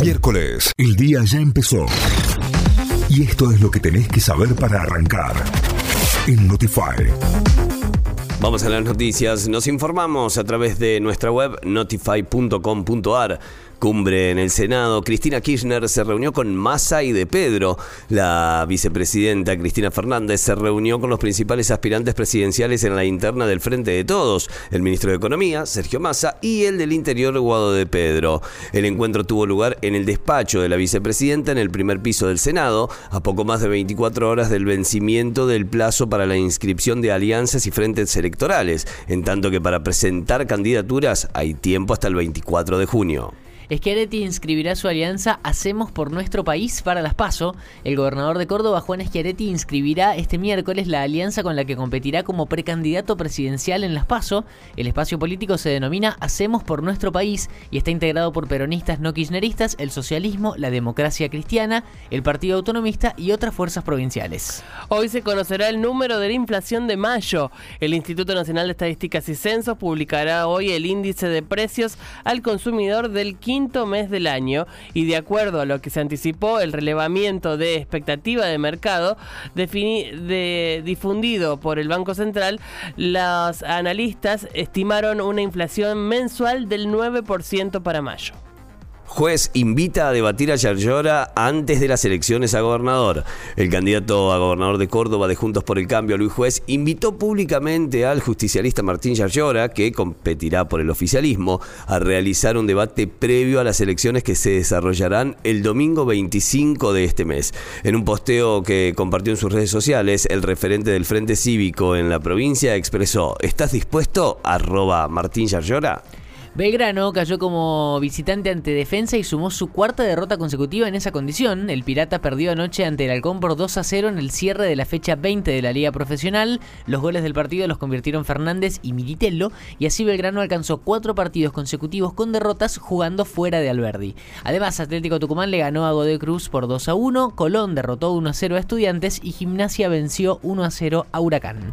Miércoles, el día ya empezó. Y esto es lo que tenés que saber para arrancar. En Notify. Vamos a las noticias. Nos informamos a través de nuestra web notify.com.ar. Cumbre en el Senado. Cristina Kirchner se reunió con Massa y de Pedro. La vicepresidenta Cristina Fernández se reunió con los principales aspirantes presidenciales en la interna del Frente de Todos, el ministro de Economía, Sergio Massa, y el del Interior, Guado de Pedro. El encuentro tuvo lugar en el despacho de la vicepresidenta en el primer piso del Senado, a poco más de 24 horas del vencimiento del plazo para la inscripción de alianzas y frentes electorales, en tanto que para presentar candidaturas hay tiempo hasta el 24 de junio. Schiaretti inscribirá su alianza Hacemos por nuestro país para las PASO. El gobernador de Córdoba, Juan Schiaretti, inscribirá este miércoles la alianza con la que competirá como precandidato presidencial en las PASO. El espacio político se denomina Hacemos por nuestro país y está integrado por peronistas no kirchneristas, el socialismo, la democracia cristiana, el Partido Autonomista y otras fuerzas provinciales. Hoy se conocerá el número de la inflación de mayo. El Instituto Nacional de Estadísticas y Censos publicará hoy el índice de precios al consumidor del 15 quinto mes del año y de acuerdo a lo que se anticipó, el relevamiento de expectativa de mercado difundido por el Banco Central, los analistas estimaron una inflación mensual del 9% para mayo. Juez invita a debatir a Yarlora antes de las elecciones a gobernador. El candidato a gobernador de Córdoba de Juntos por el Cambio, Luis Juez, invitó públicamente al justicialista Martín Yarlora, que competirá por el oficialismo, a realizar un debate previo a las elecciones que se desarrollarán el domingo 25 de este mes. En un posteo que compartió en sus redes sociales, el referente del Frente Cívico en la provincia expresó: ¿Estás dispuesto? arroba Martín Yarlora. Belgrano cayó como visitante ante defensa y sumó su cuarta derrota consecutiva en esa condición. El Pirata perdió anoche ante el Halcón por 2 a 0 en el cierre de la fecha 20 de la Liga Profesional. Los goles del partido los convirtieron Fernández y Militello y así Belgrano alcanzó cuatro partidos consecutivos con derrotas jugando fuera de Alberdi. Además, Atlético Tucumán le ganó a Godoy Cruz por 2 a 1, Colón derrotó 1 a 0 a Estudiantes y Gimnasia venció 1 a 0 a Huracán.